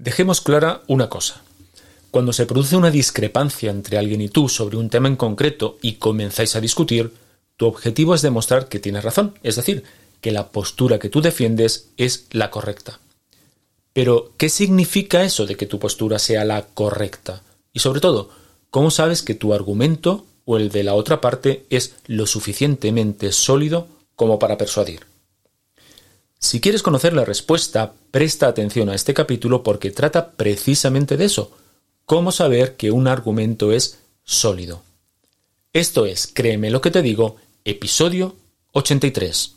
Dejemos clara una cosa. Cuando se produce una discrepancia entre alguien y tú sobre un tema en concreto y comenzáis a discutir, tu objetivo es demostrar que tienes razón, es decir, que la postura que tú defiendes es la correcta. Pero, ¿qué significa eso de que tu postura sea la correcta? Y sobre todo, ¿cómo sabes que tu argumento o el de la otra parte es lo suficientemente sólido como para persuadir? Si quieres conocer la respuesta, presta atención a este capítulo porque trata precisamente de eso, cómo saber que un argumento es sólido. Esto es, créeme lo que te digo, episodio 83.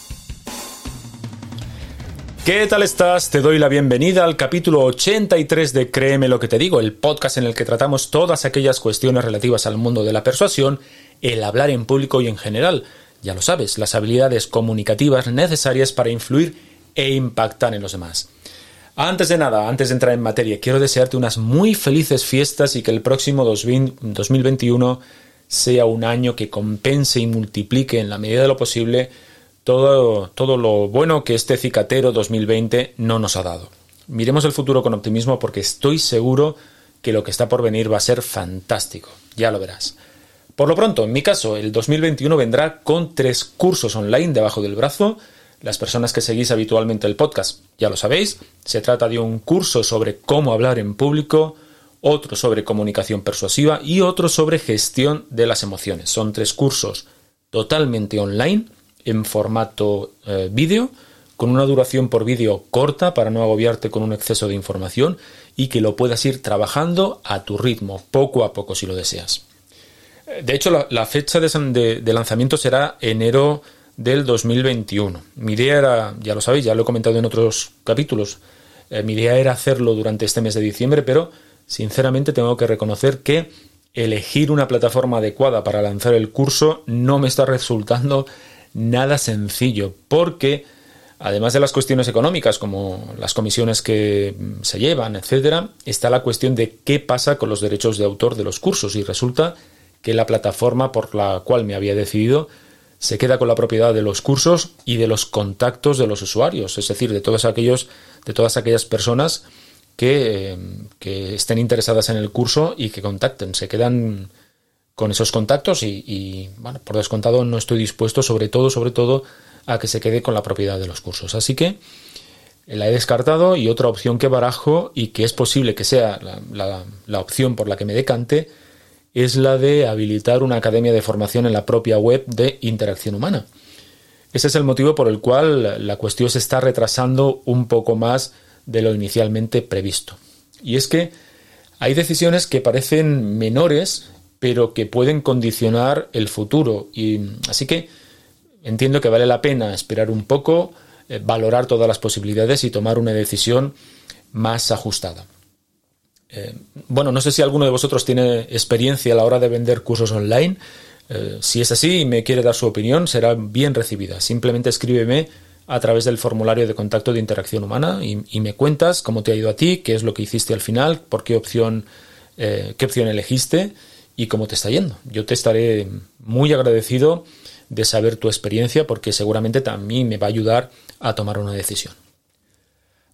¿Qué tal estás? Te doy la bienvenida al capítulo 83 de Créeme lo que te digo, el podcast en el que tratamos todas aquellas cuestiones relativas al mundo de la persuasión, el hablar en público y en general. Ya lo sabes, las habilidades comunicativas necesarias para influir e impactar en los demás. Antes de nada, antes de entrar en materia, quiero desearte unas muy felices fiestas y que el próximo 2021 sea un año que compense y multiplique en la medida de lo posible todo, todo lo bueno que este cicatero 2020 no nos ha dado. Miremos el futuro con optimismo porque estoy seguro que lo que está por venir va a ser fantástico. Ya lo verás. Por lo pronto, en mi caso, el 2021 vendrá con tres cursos online debajo del brazo. Las personas que seguís habitualmente el podcast ya lo sabéis. Se trata de un curso sobre cómo hablar en público, otro sobre comunicación persuasiva y otro sobre gestión de las emociones. Son tres cursos totalmente online en formato eh, vídeo, con una duración por vídeo corta para no agobiarte con un exceso de información y que lo puedas ir trabajando a tu ritmo, poco a poco si lo deseas. Eh, de hecho, la, fecha de, lanzamiento será enero del 2021. Mi idea era, ya lo sabéis, ya lo he comentado en otros capítulos, eh, mi idea era hacerlo durante este mes de diciembre, pero sinceramente tengo que reconocer que elegir una plataforma adecuada para lanzar el curso no me está resultando nada sencillo, porque además de las cuestiones económicas, como las comisiones que se llevan, etcétera, está la cuestión de qué pasa con los derechos de autor de los cursos. Y resulta que la plataforma por la cual me había decidido se queda con la propiedad de los cursos y de los contactos de los usuarios, es decir, de todos aquellos, de todas aquellas personas que, que estén interesadas en el curso y que contacten. Se quedan con esos contactos y, bueno, por descontado no estoy dispuesto, sobre todo, sobre todo, a que se quede con la propiedad de los cursos. Así que la he descartado y otra opción que barajo y que es posible que sea la, la opción por la que me decante es la de habilitar una academia de formación en la propia web de interacción humana. Ese es el motivo por el cual la cuestión se está retrasando un poco más de lo inicialmente previsto. Y es que hay decisiones que parecen menores pero que pueden condicionar el futuro. Y así que entiendo que vale la pena esperar un poco, eh, valorar todas las posibilidades y tomar una decisión más ajustada. Eh, bueno, no sé si alguno de vosotros tiene experiencia a la hora de vender cursos online. Eh, si es así y me quiere dar su opinión, será bien recibida. Simplemente escríbeme a través del formulario de contacto de interacción humana y, me cuentas cómo te ha ido a ti, qué es lo que hiciste al final, por qué opción, qué opción elegiste y cómo te está yendo. Yo te estaré muy agradecido de saber tu experiencia porque seguramente también me va a ayudar a tomar una decisión.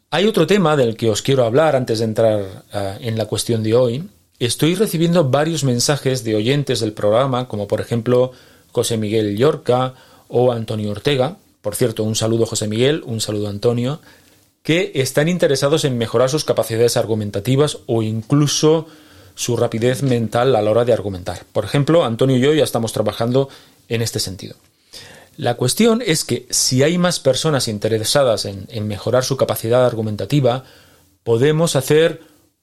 Hay otro tema del que os quiero hablar antes de entrar eh, en la cuestión de hoy. Estoy recibiendo varios mensajes de oyentes del programa, como por ejemplo José Miguel Llorca o Antonio Ortega. Por cierto, un saludo José Miguel, un saludo Antonio, que están interesados en mejorar sus capacidades argumentativas o incluso su rapidez mental a la hora de argumentar. Por ejemplo, Antonio y yo ya estamos trabajando en este sentido. La cuestión es que si hay más personas interesadas en, mejorar su capacidad argumentativa, podemos hacer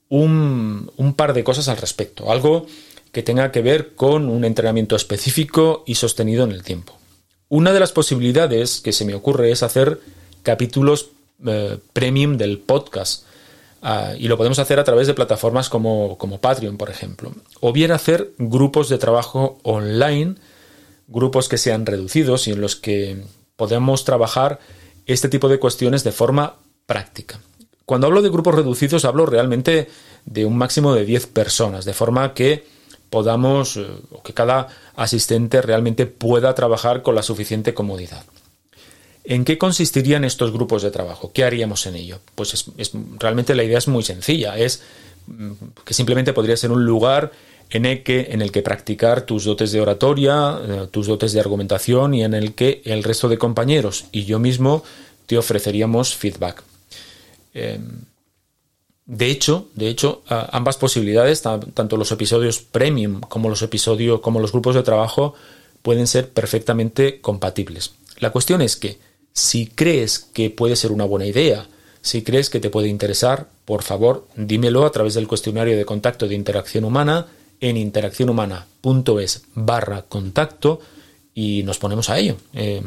un, par de cosas al respecto, algo que tenga que ver con un entrenamiento específico y sostenido en el tiempo. Una de las posibilidades que se me ocurre es hacer capítulos eh, premium del podcast. Ah, y lo podemos hacer a través de plataformas como, como Patreon, por ejemplo. O bien hacer grupos de trabajo online grupos que sean reducidos y en los que podemos trabajar este tipo de cuestiones de forma práctica. Cuando hablo de grupos reducidos hablo realmente de un máximo de 10 personas, de forma que podamos, eh, o que cada asistente realmente pueda trabajar con la suficiente comodidad. ¿En qué consistirían estos grupos de trabajo? ¿Qué haríamos en ello? Pues es, realmente la idea es muy sencilla, es mm, que simplemente podría ser un lugar en el que, en el que practicar tus dotes de oratoria, eh, tus dotes de argumentación y en el que el resto de compañeros y yo mismo te ofreceríamos feedback. Em, de hecho, de hecho, ambas posibilidades, tanto los episodios premium como los episodios, como los grupos de trabajo, pueden ser perfectamente compatibles. La cuestión es que si crees que puede ser una buena idea, si crees que te puede interesar, por favor, dímelo a través del cuestionario de contacto de interacción humana en interaccionhumana.es barra contacto y nos ponemos a ello. Eh,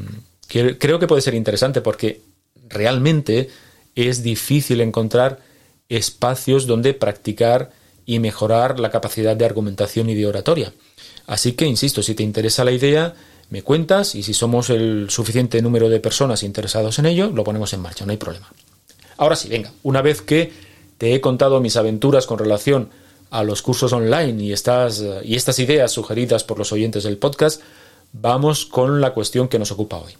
creo que puede ser interesante porque realmente es difícil encontrar espacios donde practicar y mejorar la capacidad de argumentación y de oratoria. Así que, insisto, si te interesa la idea, me cuentas y si somos el suficiente número de personas interesados en ello, lo ponemos en marcha, no hay problema. Ahora sí, venga, una vez que te he contado mis aventuras con relación a los cursos online y estas, ideas sugeridas por los oyentes del podcast, vamos con la cuestión que nos ocupa hoy.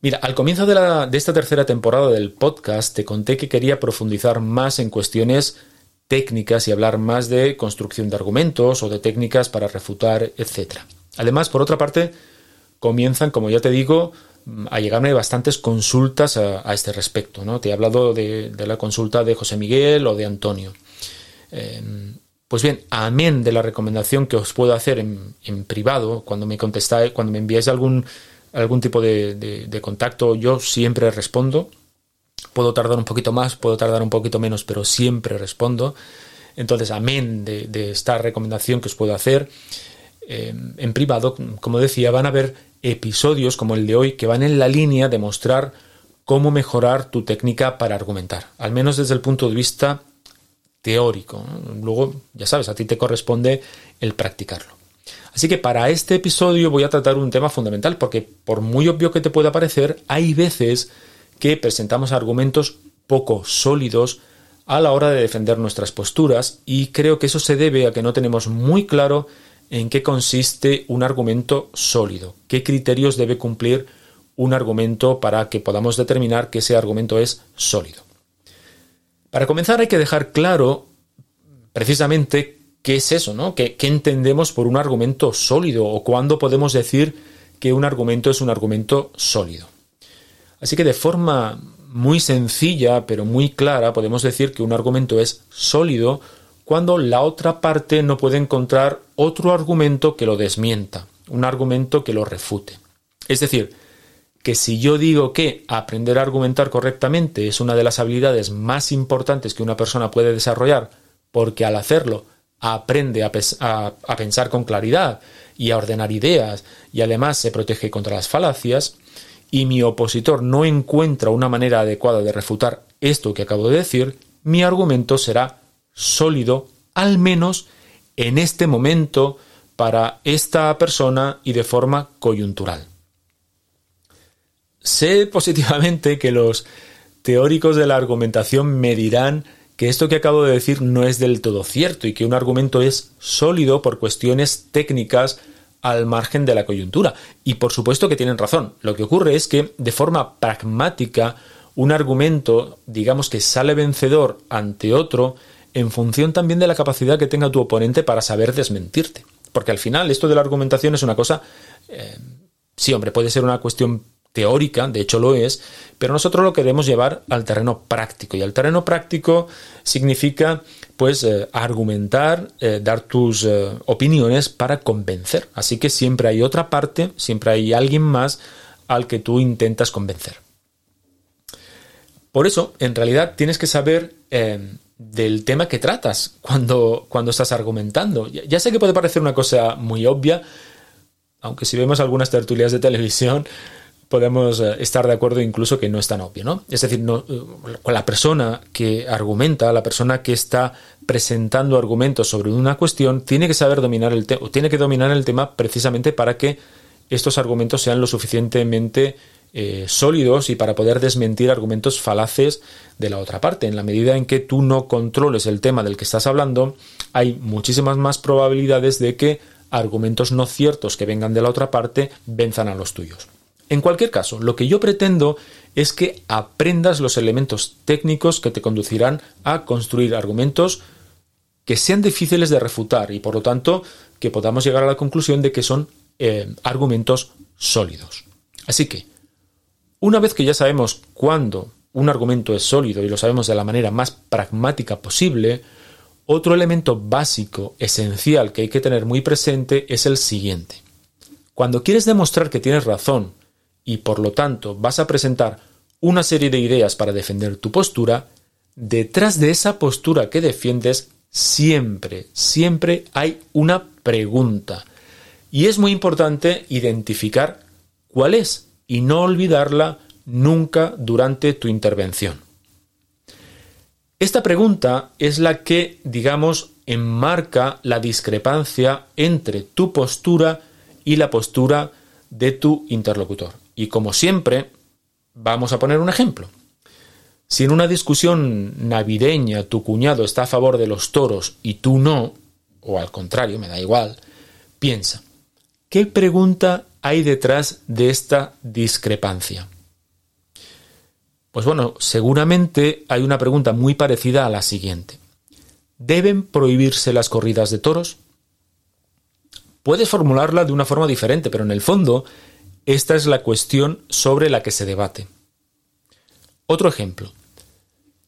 Mira, al comienzo de, de esta tercera temporada del podcast te conté que quería profundizar más en cuestiones técnicas y hablar más de construcción de argumentos o de técnicas para refutar, etc. Además, por otra parte, comienzan, como ya te digo, a llegarme bastantes consultas a, este respecto. ¿no? Te he hablado de, de, la consulta de José Miguel o de Antonio. Em, pues bien, amén de la recomendación que os puedo hacer en, privado, cuando me contestáis, cuando me enviáis algún, algún tipo de, contacto, yo siempre respondo. Puedo tardar un poquito más, puedo tardar un poquito menos, pero siempre respondo. Entonces, amén de, esta recomendación que os puedo hacer. En privado, como decía, van a haber episodios como el de hoy que van en la línea de mostrar cómo mejorar tu técnica para argumentar, al menos desde el punto de vista teórico. Luego, ya sabes, a ti te corresponde el practicarlo. Así que para este episodio voy a tratar un tema fundamental porque por muy obvio que te pueda parecer, hay veces que presentamos argumentos poco sólidos a la hora de defender nuestras posturas y creo que eso se debe a que no tenemos muy claro en qué consiste un argumento sólido, qué criterios debe cumplir un argumento para que podamos determinar que ese argumento es sólido. Para comenzar hay que dejar claro precisamente qué es eso, ¿no? ¿Qué, entendemos por un argumento sólido o cuándo podemos decir que un argumento es un argumento sólido? Así que de forma muy sencilla pero muy clara podemos decir que un argumento es sólido cuando la otra parte no puede encontrar otro argumento que lo desmienta, un argumento que lo refute. Es decir, que si yo digo que aprender a argumentar correctamente es una de las habilidades más importantes que una persona puede desarrollar, porque al hacerlo aprende a, pensar con claridad y a ordenar ideas y además se protege contra las falacias, y mi opositor no encuentra una manera adecuada de refutar esto que acabo de decir, mi argumento será sólido, al menos en este momento, para esta persona y de forma coyuntural. Sé positivamente que los teóricos de la argumentación me dirán que esto que acabo de decir no es del todo cierto y que un argumento es sólido por cuestiones técnicas al margen de la coyuntura. Y por supuesto que tienen razón. Lo que ocurre es que de forma pragmática un argumento, digamos que sale vencedor ante otro en función también de la capacidad que tenga tu oponente para saber desmentirte. Porque al final esto de la argumentación es una cosa... Eh, sí, hombre, puede ser una cuestión teórica, de hecho lo es, pero nosotros lo queremos llevar al terreno práctico. Y al terreno práctico significa, pues, eh, argumentar, eh, dar tus opiniones para convencer. Así que siempre hay otra parte, siempre hay alguien más al que tú intentas convencer. Por eso, en realidad, tienes que saber del tema que tratas cuando, cuando estás argumentando. Ya sé que puede parecer una cosa muy obvia, aunque si vemos algunas tertulias de televisión, podemos eh, estar de acuerdo incluso que no es tan obvio, ¿no? Es decir, no, eh, la persona que argumenta, la persona que está presentando argumentos sobre una cuestión, tiene que saber dominar el tema, tiene que dominar el tema precisamente para que estos argumentos sean lo suficientemente eh, sólidos y para poder desmentir argumentos falaces de la otra parte. En la medida en que tú no controles el tema del que estás hablando, hay muchísimas más probabilidades de que argumentos no ciertos que vengan de la otra parte venzan a los tuyos. En cualquier caso, lo que yo pretendo es que aprendas los elementos técnicos que te conducirán a construir argumentos que sean difíciles de refutar y por lo tanto que podamos llegar a la conclusión de que son eh, argumentos sólidos. Así que, una vez que ya sabemos cuándo un argumento es sólido y lo sabemos de la manera más pragmática posible, otro elemento básico, esencial que hay que tener muy presente es el siguiente. Cuando quieres demostrar que tienes razón y por lo tanto vas a presentar una serie de ideas para defender tu postura, detrás de esa postura que defiendes siempre, siempre hay una pregunta. Y es muy importante identificar cuál es y no olvidarla nunca durante tu intervención. Esta pregunta es la que, digamos, enmarca la discrepancia entre tu postura y la postura de tu interlocutor. Y como siempre, vamos a poner un ejemplo. Si en una discusión navideña tu cuñado está a favor de los toros y tú no, o al contrario, me da igual, piensa, ¿qué pregunta hay detrás de esta discrepancia? Pues bueno, seguramente hay una pregunta muy parecida a la siguiente. ¿Deben prohibirse las corridas de toros? Puedes formularla de una forma diferente, pero en el fondo esta es la cuestión sobre la que se debate. Otro ejemplo.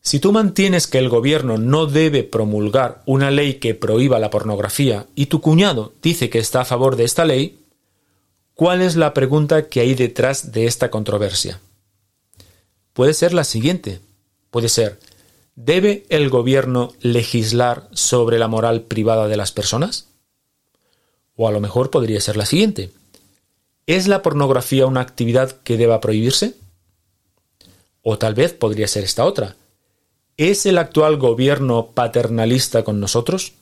Si tú mantienes que el gobierno no debe promulgar una ley que prohíba la pornografía y tu cuñado dice que está a favor de esta ley, ¿cuál es la pregunta que hay detrás de esta controversia? Puede ser la siguiente. Puede ser, ¿debe el gobierno legislar sobre la moral privada de las personas? O a lo mejor podría ser la siguiente. ¿Es la pornografía una actividad que deba prohibirse? O tal vez podría ser esta otra. ¿Es el actual gobierno paternalista con nosotros?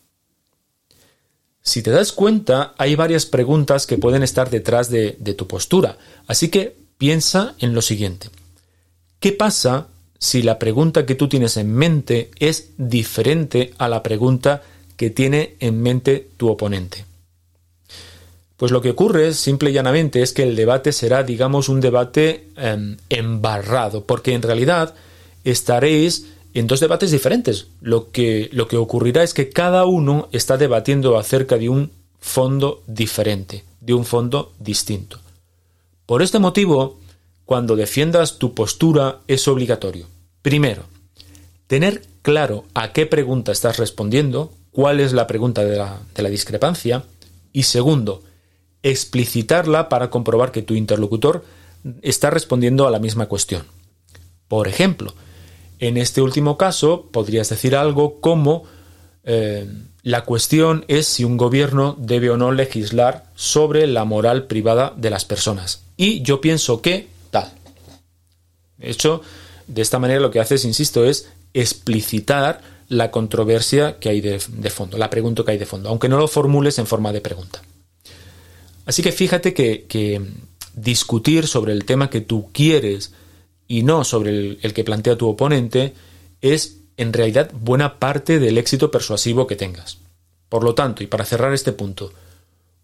Si te das cuenta, hay varias preguntas que pueden estar detrás de, tu postura, así que piensa en lo siguiente. ¿Qué pasa si la pregunta que tú tienes en mente es diferente a la pregunta que tiene en mente tu oponente? Pues lo que ocurre, simple y llanamente, es que el debate será, digamos, un debate em, embarrado, porque en realidad estaréis en dos debates diferentes. Lo que, lo que ocurrirá es que cada uno está debatiendo acerca de un fondo diferente, de un fondo distinto. Por este motivo, cuando defiendas tu postura es obligatorio. Primero, tener claro a qué pregunta estás respondiendo, cuál es la pregunta de la, de la discrepancia, y segundo, explicitarla para comprobar que tu interlocutor está respondiendo a la misma cuestión. Por ejemplo, en este último caso podrías decir algo como eh, la cuestión es si un gobierno debe o no legislar sobre la moral privada de las personas. Y yo pienso que tal. De hecho, de esta manera lo que haces, insisto, es explicitar la controversia que hay de, fondo, la pregunta que hay de fondo, aunque no lo formules en forma de pregunta. Así que fíjate que, discutir sobre el tema que tú quieres y no sobre el, que plantea tu oponente es en realidad buena parte del éxito persuasivo que tengas. Por lo tanto, y para cerrar este punto,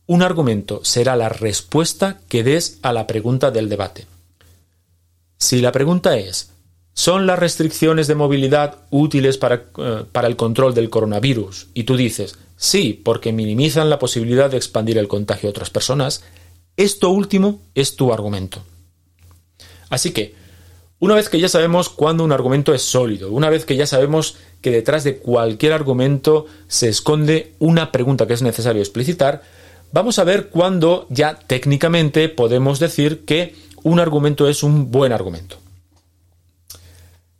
un argumento será la respuesta que des a la pregunta del debate. Si la pregunta es, ¿son las restricciones de movilidad útiles para, eh, para, el control del coronavirus? Y tú dices, sí, porque minimizan la posibilidad de expandir el contagio a otras personas, esto último es tu argumento. Así que, una vez que ya sabemos cuándo un argumento es sólido, una vez que ya sabemos que detrás de cualquier argumento se esconde una pregunta que es necesario explicitar, vamos a ver cuándo ya técnicamente podemos decir que un argumento es un buen argumento.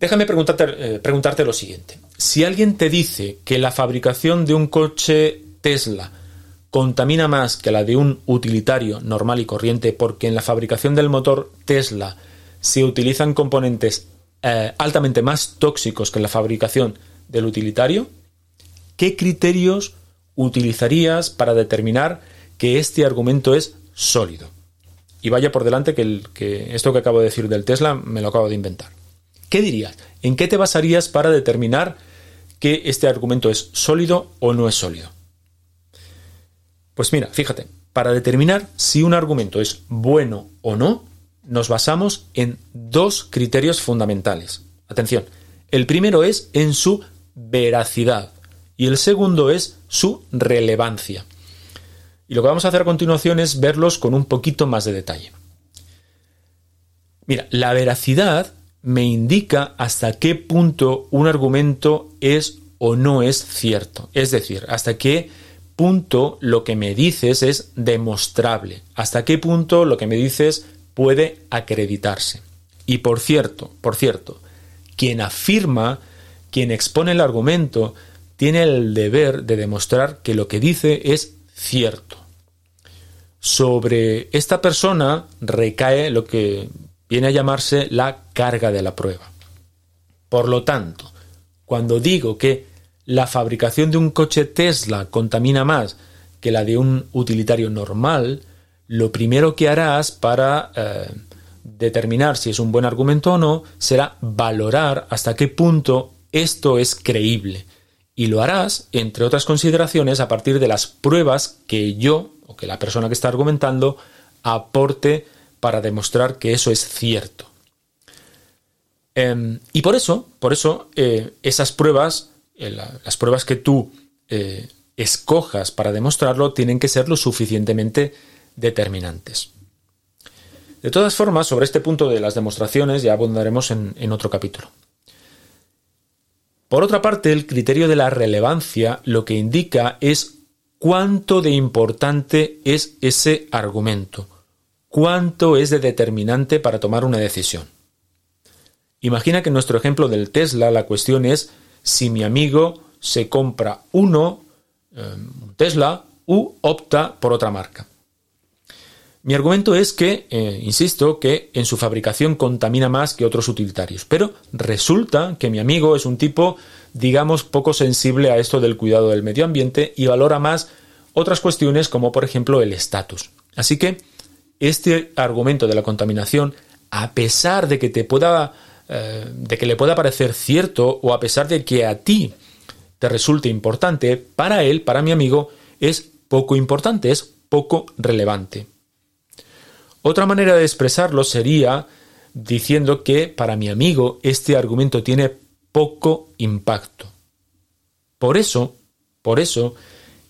Déjame preguntarte, eh, preguntarte lo siguiente. Si alguien te dice que la fabricación de un coche Tesla contamina más que la de un utilitario normal y corriente porque en la fabricación del motor Tesla se utilizan componentes eh, altamente más tóxicos que la fabricación del utilitario, ¿qué criterios utilizarías para determinar que este argumento es sólido? Y vaya por delante que, el, que esto que acabo de decir del Tesla me lo acabo de inventar. ¿Qué dirías? ¿En qué te basarías para determinar que este argumento es sólido o no es sólido? Pues mira, fíjate, para determinar si un argumento es bueno o no, nos basamos en dos criterios fundamentales. Atención, el primero es en su veracidad y el segundo es su relevancia. Y lo que vamos a hacer a continuación es verlos con un poquito más de detalle. Mira, la veracidad me indica hasta qué punto un argumento es o no es cierto. Es decir, hasta qué punto lo que me dices es demostrable. Hasta qué punto lo que me dices puede acreditarse. Y por cierto, por cierto, quien afirma, quien expone el argumento, tiene el deber de demostrar que lo que dice es cierto. Sobre esta persona recae lo que viene a llamarse la carga de la prueba. Por lo tanto, cuando digo que la fabricación de un coche Tesla contamina más que la de un utilitario normal, lo primero que harás para eh, determinar si es un buen argumento o no será valorar hasta qué punto esto es creíble. Y lo harás, entre otras consideraciones, a partir de las pruebas que yo o que la persona que está argumentando aporte para demostrar que eso es cierto. Em, y por eso, por eso, eh, esas pruebas, eh, las pruebas que tú escojas para demostrarlo, tienen que ser lo suficientemente determinantes. De todas formas, sobre este punto de las demostraciones ya abundaremos en, otro capítulo. Por otra parte, el criterio de la relevancia lo que indica es cuánto de importante es ese argumento, cuánto es de determinante para tomar una decisión. Imagina que en nuestro ejemplo del Tesla la cuestión es si mi amigo se compra uno, eh, Tesla, u opta por otra marca. Mi argumento es que, eh, insisto, que en su fabricación contamina más que otros utilitarios, pero resulta que mi amigo es un tipo, digamos, poco sensible a esto del cuidado del medio ambiente y valora más otras cuestiones como por ejemplo el estatus. Así que este argumento de la contaminación, a pesar de que te pueda, eh, de que le pueda parecer cierto o a pesar de que a ti te resulte importante, para él, para mi amigo, es poco importante, es poco relevante. Otra manera de expresarlo sería diciendo que para mi amigo este argumento tiene poco impacto. Por eso, por eso,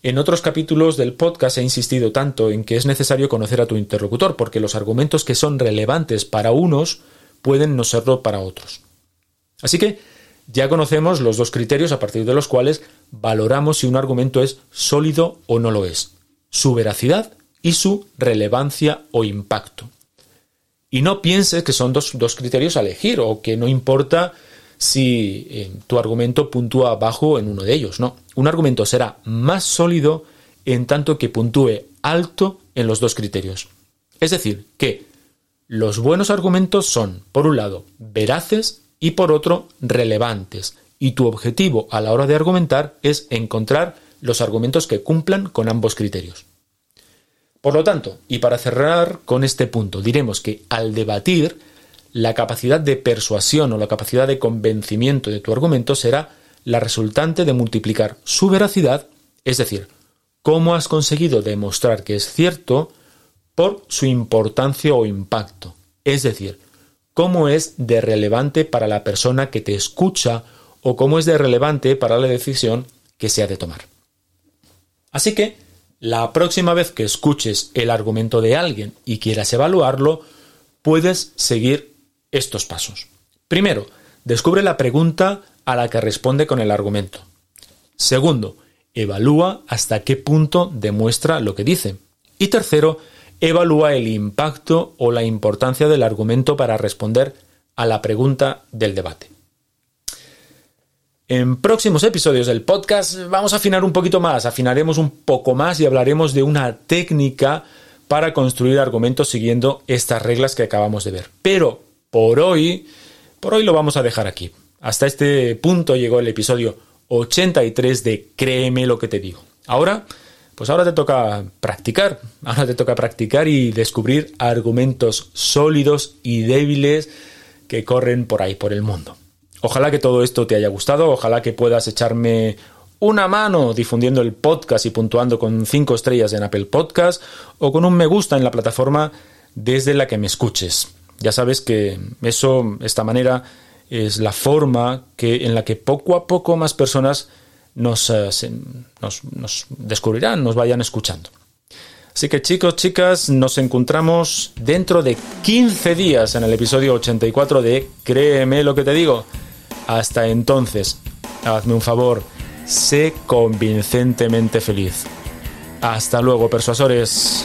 en otros capítulos del podcast he insistido tanto en que es necesario conocer a tu interlocutor, porque los argumentos que son relevantes para unos pueden no serlo para otros. Así que ya conocemos los dos criterios a partir de los cuales valoramos si un argumento es sólido o no lo es. Su veracidad y su relevancia o impacto. Y no pienses que son dos, criterios a elegir o que no importa si eh, tu argumento puntúa bajo en uno de ellos. No, un argumento será más sólido en tanto que puntúe alto en los dos criterios. Es decir, que los buenos argumentos son, por un lado, veraces y por otro, relevantes. y tu objetivo a la hora de argumentar es encontrar los argumentos que cumplan con ambos criterios. Por lo tanto, y para cerrar con este punto, diremos que al debatir, la capacidad de persuasión o la capacidad de convencimiento de tu argumento será la resultante de multiplicar su veracidad, es decir, cómo has conseguido demostrar que es cierto por su importancia o impacto, es decir, cómo es de relevante para la persona que te escucha o cómo es de relevante para la decisión que se ha de tomar. Así que, la próxima vez que escuches el argumento de alguien y quieras evaluarlo, puedes seguir estos pasos. Primero, descubre la pregunta a la que responde con el argumento. Segundo, evalúa hasta qué punto demuestra lo que dice. Y tercero, evalúa el impacto o la importancia del argumento para responder a la pregunta del debate. En próximos episodios del podcast vamos a afinar un poquito más, afinaremos un poco más y hablaremos de una técnica para construir argumentos siguiendo estas reglas que acabamos de ver. Pero por hoy, por hoy lo vamos a dejar aquí. Hasta este punto llegó el episodio 83 de Créeme lo que te digo. Ahora, pues ahora te toca practicar, ahora te toca practicar y descubrir argumentos sólidos y débiles que corren por ahí, por el mundo. Ojalá que todo esto te haya gustado, ojalá que puedas echarme una mano difundiendo el podcast y puntuando con 5 estrellas en Apple Podcast o con un me gusta en la plataforma desde la que me escuches. Ya sabes que eso, esta manera, es la forma que, en la que poco a poco más personas nos, eh, nos, nos descubrirán, nos vayan escuchando. Así que chicos, chicas, nos encontramos dentro de 15 días en el episodio 84 de Créeme lo que te digo. Hasta entonces, hazme un favor, sé convincentemente feliz. Hasta luego, persuasores.